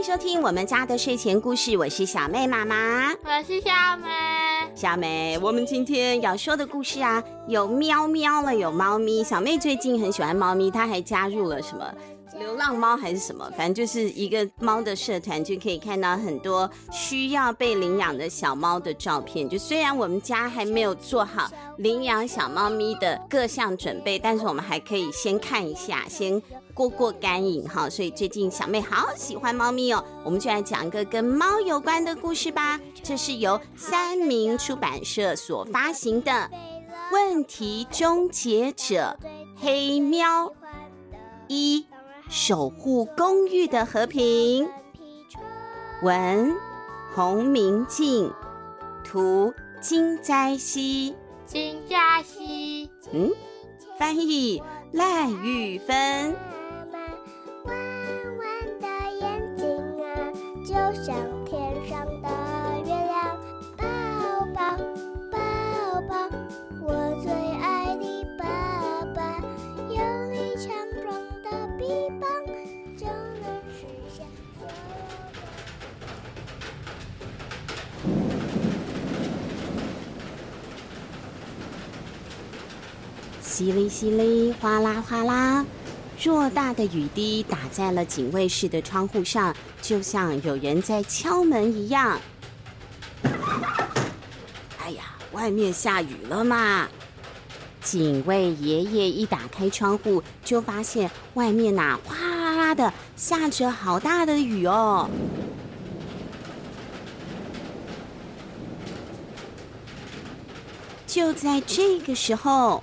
迎收听我们家的睡前故事，我是小妹妈妈，我是小妹。小妹，我们今天要说的故事啊，有喵喵了，有猫咪。小妹最近很喜欢猫咪，她还加入了什么？浪猫还是什么，反正就是一个猫的社团，就可以看到很多需要被领养的小猫的照片。就虽然我们家还没有做好领养小猫咪的各项准备，但是我们还可以先看一下，先过过干瘾哈。所以最近小妹好喜欢猫咪哦，我们就来讲一个跟猫有关的故事吧。这是由三民出版社所发行的《问题终结者黑喵一》。守护公寓的和平。文：洪明静，图：金灾熙。金嘉熙。嗯，翻译：赖玉芬。淅沥淅沥，哗啦哗啦，偌大的雨滴打在了警卫室的窗户上，就像有人在敲门一样。哎呀，外面下雨了嘛！警卫爷爷一打开窗户，就发现外面呐、哗啦啦的下着好大的雨哦。就在这个时候。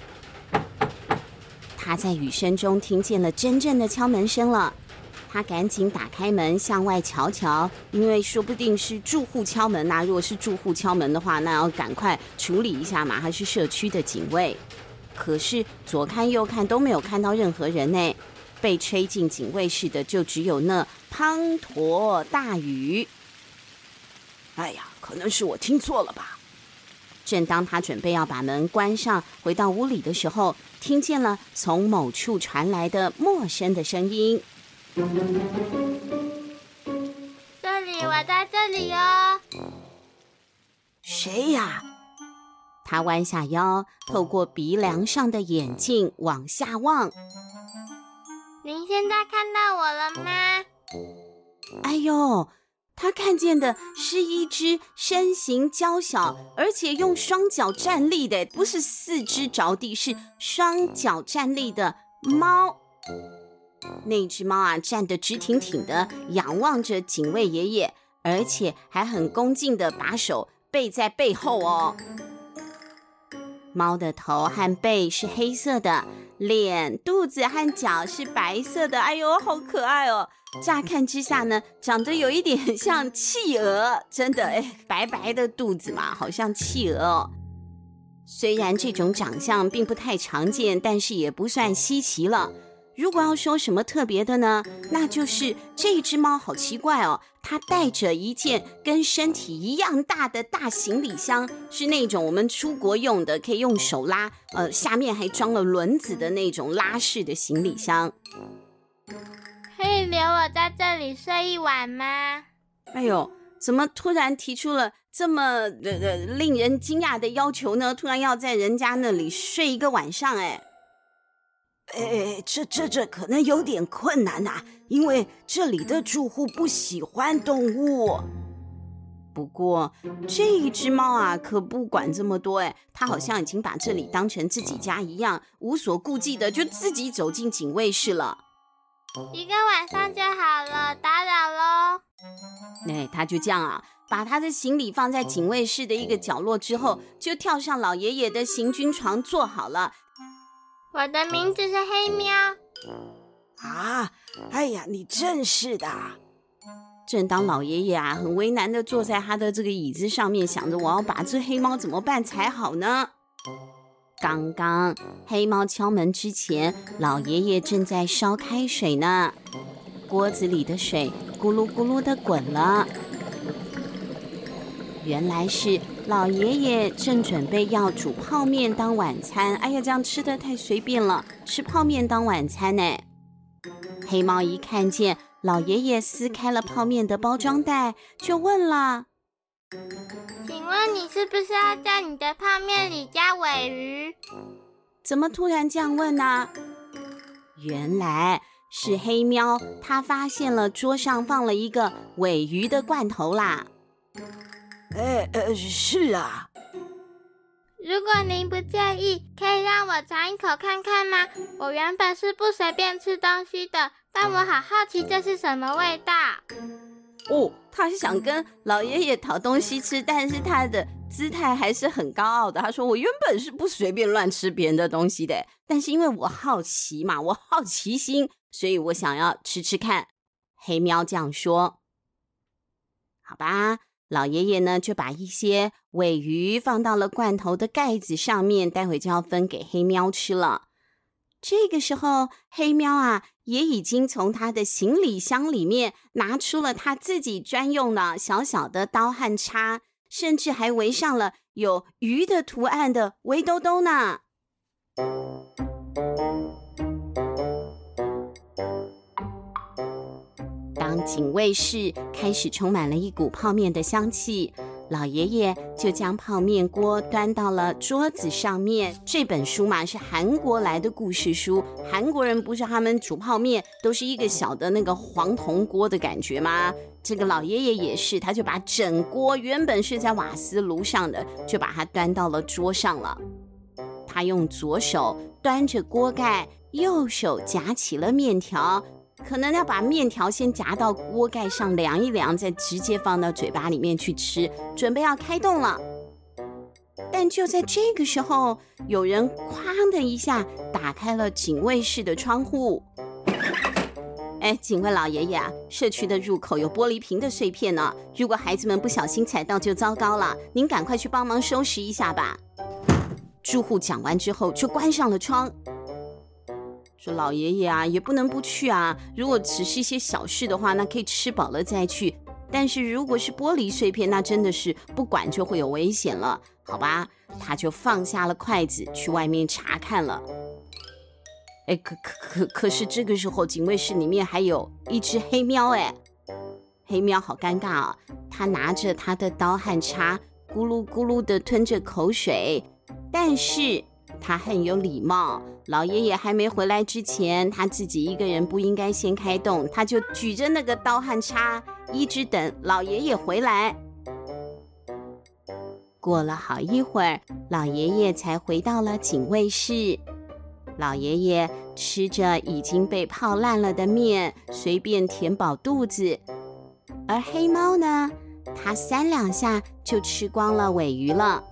他在雨声中听见了真正的敲门声了，他赶紧打开门向外瞧瞧，因为说不定是住户敲门呐。如果是住户敲门的话，那要赶快处理一下嘛。还是社区的警卫，可是左看右看都没有看到任何人呢。被吹进警卫室的就只有那滂沱大雨。哎呀，可能是我听错了吧。正当他准备要把门关上，回到屋里的时候，听见了从某处传来的陌生的声音。这里，我在这里哦。谁呀？他弯下腰，透过鼻梁上的眼镜往下望。您现在看到我了吗？哎呦！他看见的是一只身形娇小，而且用双脚站立的，不是四肢着地，是双脚站立的猫。那只猫啊，站得直挺挺的，仰望着警卫爷爷，而且还很恭敬的把手背在背后哦。猫的头和背是黑色的，脸、肚子和脚是白色的。哎呦，好可爱哦！乍看之下呢，长得有一点 像企鹅，真的哎，白白的肚子嘛，好像企鹅哦。虽然这种长相并不太常见，但是也不算稀奇了。如果要说什么特别的呢，那就是这只猫好奇怪哦，它带着一件跟身体一样大的大行李箱，是那种我们出国用的，可以用手拉，呃，下面还装了轮子的那种拉式的行李箱。可以留我在这里睡一晚吗？哎呦，怎么突然提出了这么呃呃令人惊讶的要求呢？突然要在人家那里睡一个晚上，哎。哎，这这这可能有点困难呐，因为这里的住户不喜欢动物。不过这一只猫啊，可不管这么多，哎，它好像已经把这里当成自己家一样，无所顾忌的就自己走进警卫室了。一个晚上就好了，打扰喽。哎，它就这样啊，把它的行李放在警卫室的一个角落之后，就跳上老爷爷的行军床坐好了。我的名字是黑喵。啊，哎呀，你真是的！正当老爷爷啊很为难的坐在他的这个椅子上面，想着我要把这黑猫怎么办才好呢？刚刚黑猫敲门之前，老爷爷正在烧开水呢，锅子里的水咕噜咕噜的滚了。原来是老爷爷正准备要煮泡面当晚餐。哎呀，这样吃的太随便了，吃泡面当晚餐呢。黑猫一看见老爷爷撕开了泡面的包装袋，就问了：“请问你是不是要在你的泡面里加尾鱼？”怎么突然这样问呢？原来是黑喵，他发现了桌上放了一个尾鱼的罐头啦。哎，呃，是啊。如果您不介意，可以让我尝一口看看吗？我原本是不随便吃东西的，但我好好奇这是什么味道。哦，他是想跟老爷爷讨东西吃，但是他的姿态还是很高傲的。他说：“我原本是不随便乱吃别人的东西的，但是因为我好奇嘛，我好奇心，所以我想要吃吃看。”黑喵这样说。好吧。老爷爷呢，就把一些尾鱼放到了罐头的盖子上面，待会就要分给黑喵吃了。这个时候，黑喵啊，也已经从他的行李箱里面拿出了他自己专用的小小的刀和叉，甚至还围上了有鱼的图案的围兜兜呢。警卫室开始充满了一股泡面的香气，老爷爷就将泡面锅端到了桌子上面。这本书嘛，是韩国来的故事书，韩国人不是他们煮泡面都是一个小的那个黄铜锅的感觉吗？这个老爷爷也是，他就把整锅原本是在瓦斯炉上的，就把它端到了桌上了。他用左手端着锅盖，右手夹起了面条。可能要把面条先夹到锅盖上凉一凉，再直接放到嘴巴里面去吃，准备要开动了。但就在这个时候，有人哐的一下打开了警卫室的窗户。哎，警卫老爷爷啊，社区的入口有玻璃瓶的碎片呢，如果孩子们不小心踩到就糟糕了，您赶快去帮忙收拾一下吧。住户讲完之后就关上了窗。说老爷爷啊，也不能不去啊。如果只是一些小事的话，那可以吃饱了再去。但是如果是玻璃碎片，那真的是不管就会有危险了，好吧？他就放下了筷子，去外面查看了。哎，可可可可是这个时候，警卫室里面还有一只黑喵，哎，黑喵好尴尬啊！他拿着他的刀和叉，咕噜咕噜的吞着口水，但是。他很有礼貌，老爷爷还没回来之前，他自己一个人不应该先开动，他就举着那个刀和叉，一直等老爷爷回来。过了好一会儿，老爷爷才回到了警卫室。老爷爷吃着已经被泡烂了的面，随便填饱肚子，而黑猫呢，它三两下就吃光了尾鱼了。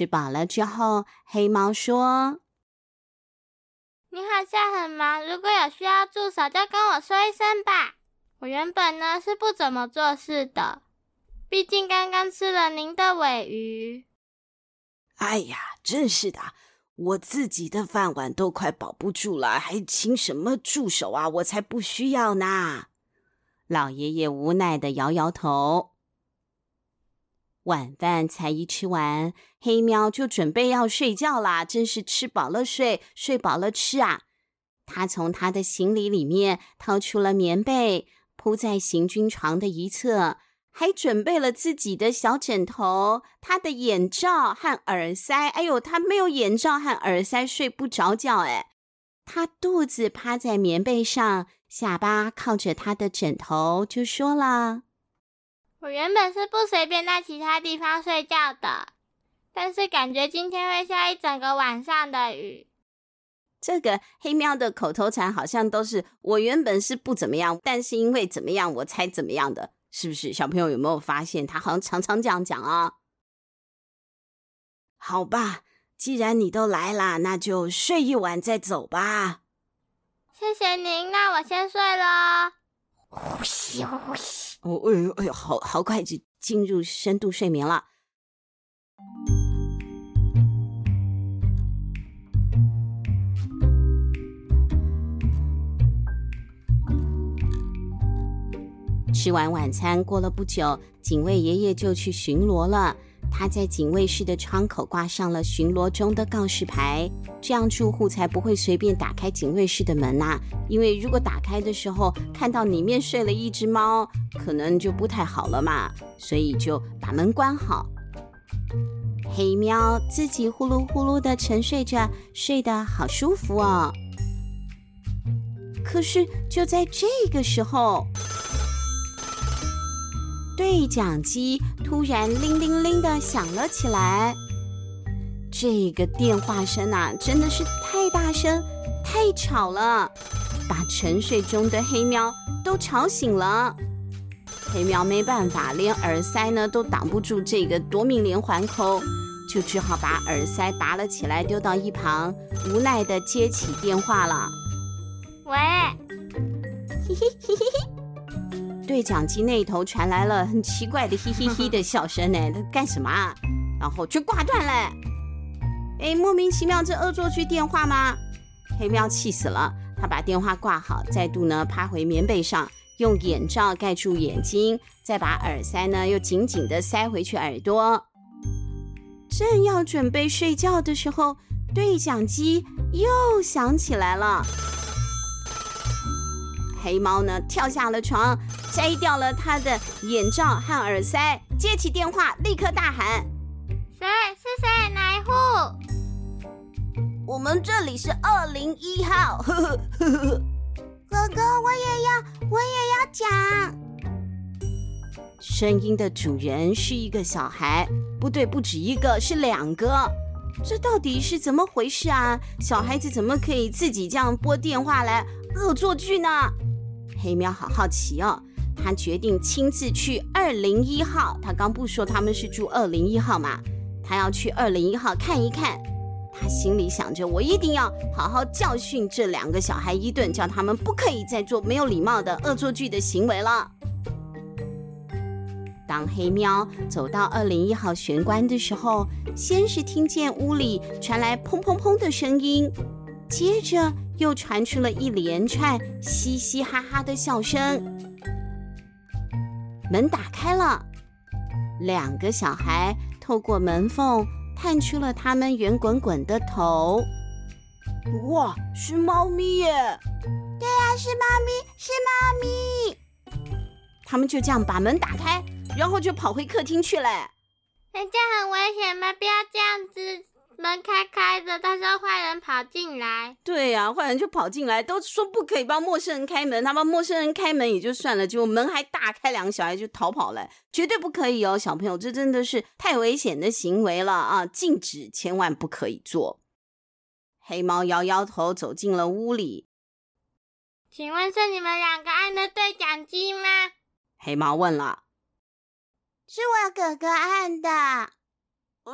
吃饱了之后，黑猫说：“你好像很忙，如果有需要助手，就跟我说一声吧。我原本呢是不怎么做事的，毕竟刚刚吃了您的尾鱼。”哎呀，真是的，我自己的饭碗都快保不住了，还请什么助手啊？我才不需要呢！老爷爷无奈的摇摇头。晚饭才一吃完，黑喵就准备要睡觉啦。真是吃饱了睡，睡饱了吃啊！他从他的行李里面掏出了棉被，铺在行军床的一侧，还准备了自己的小枕头、他的眼罩和耳塞。哎呦，他没有眼罩和耳塞，睡不着觉。哎，他肚子趴在棉被上，下巴靠着他的枕头，就说了。我原本是不随便在其他地方睡觉的，但是感觉今天会下一整个晚上的雨。这个黑喵的口头禅好像都是我原本是不怎么样，但是因为怎么样我才怎么样的，是不是？小朋友有没有发现他好像常常这样讲啊？好吧，既然你都来了，那就睡一晚再走吧。谢谢您，那我先睡了。呼吸，呼吸。哦，哎呦，哎呦，好好快就进入深度睡眠了。吃完晚餐，过了不久，警卫爷爷就去巡逻了。他在警卫室的窗口挂上了巡逻中的告示牌，这样住户才不会随便打开警卫室的门呐。因为如果打开的时候看到里面睡了一只猫，可能就不太好了嘛。所以就把门关好。黑喵自己呼噜呼噜的沉睡着，睡得好舒服哦。可是就在这个时候，对讲机突然铃铃铃的响了起来。这个电话声啊，真的是太大声、太吵了，把沉睡中的黑喵都吵醒了。黑喵没办法，连耳塞呢都挡不住这个夺命连环扣，就只好把耳塞拔了起来，丢到一旁，无奈的接起电话了。喂，嘿嘿嘿嘿嘿。对讲机那头传来了很奇怪的“嘿嘿嘿”的笑声呢，他干什么啊？然后就挂断了。哎，莫名其妙，这恶作剧电话吗？黑喵气死了，他把电话挂好，再度呢趴回棉被上，用眼罩盖住眼睛，再把耳塞呢又紧紧的塞回去耳朵。正要准备睡觉的时候，对讲机又响起来了。黑猫呢跳下了床。摘掉了他的眼罩和耳塞，接起电话，立刻大喊：“谁？是谁？哪一户？我们这里是二零一号。呵呵呵呵”哥哥，我也要，我也要讲。声音的主人是一个小孩，不对，不止一个，是两个。这到底是怎么回事啊？小孩子怎么可以自己这样拨电话来恶作剧呢？黑喵好好奇哦。他决定亲自去二零一号。他刚不说他们是住二零一号吗？他要去二零一号看一看。他心里想着，我一定要好好教训这两个小孩一顿，叫他们不可以再做没有礼貌的恶作剧的行为了。当黑喵走到二零一号玄关的时候，先是听见屋里传来砰砰砰的声音，接着又传出了一连串嘻嘻哈哈的笑声。门打开了，两个小孩透过门缝探出了他们圆滚滚的头。哇，是猫咪耶！对呀，是猫咪，是猫咪。他们就这样把门打开，然后就跑回客厅去了。人家很危险吗？不要这样子。门开开的，但是坏人跑进来。对呀、啊，坏人就跑进来，都说不可以帮陌生人开门，他帮陌生人开门也就算了，结果门还大开，两个小孩就逃跑了，绝对不可以哦，小朋友，这真的是太危险的行为了啊！禁止，千万不可以做。黑猫摇摇头，走进了屋里。请问是你们两个按的对讲机吗？黑猫问了。是我哥哥按的。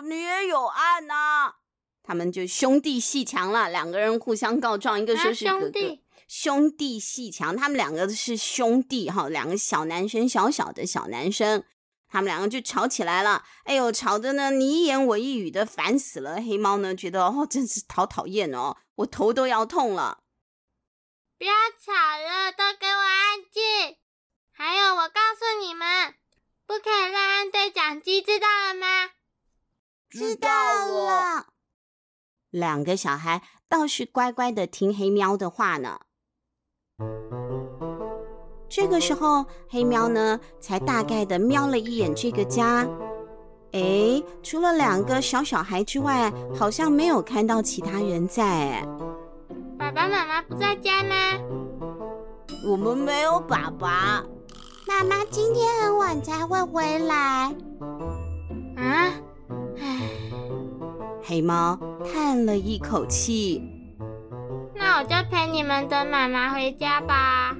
你也有案呐、啊，他们就兄弟戏强了，两个人互相告状，一个说是哥哥，兄弟，兄弟戏强，他们两个是兄弟哈，两个小男生，小小的小男生，他们两个就吵起来了，哎呦，吵的呢你一言我一语的，烦死了。黑猫呢觉得哦，真是好讨厌哦，我头都要痛了。不要吵了，都给我安静。还有，我告诉你们，不可以乱按对讲机，知道了吗？知道了，两个小孩倒是乖乖的听黑喵的话呢。这个时候，黑喵呢才大概的瞄了一眼这个家，哎，除了两个小小孩之外，好像没有看到其他人在。爸爸妈妈不在家吗？我们没有爸爸，妈妈今天很晚才会回来。啊？黑猫叹了一口气，那我就陪你们等妈妈回家吧。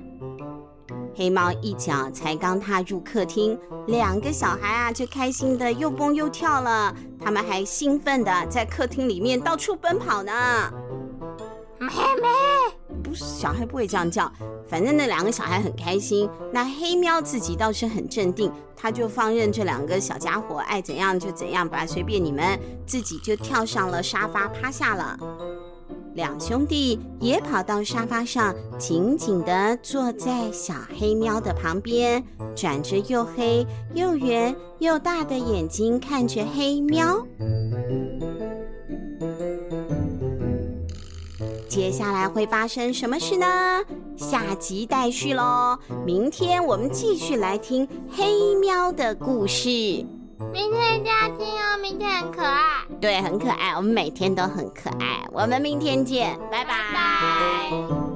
黑猫一脚才刚踏入客厅，两个小孩啊就开心的又蹦又跳了，他们还兴奋的在客厅里面到处奔跑呢。妹妹，不是，小孩不会这样叫。反正那两个小孩很开心，那黑喵自己倒是很镇定，他就放任这两个小家伙爱怎样就怎样吧，随便你们，自己就跳上了沙发趴下了。两兄弟也跑到沙发上，紧紧地坐在小黑喵的旁边，转着又黑又圆又大的眼睛看着黑喵。接下来会发生什么事呢？下集待续喽！明天我们继续来听黑喵的故事。明天一定要听哦，明天很可爱。对，很可爱。我们每天都很可爱。我们明天见，拜拜。拜拜。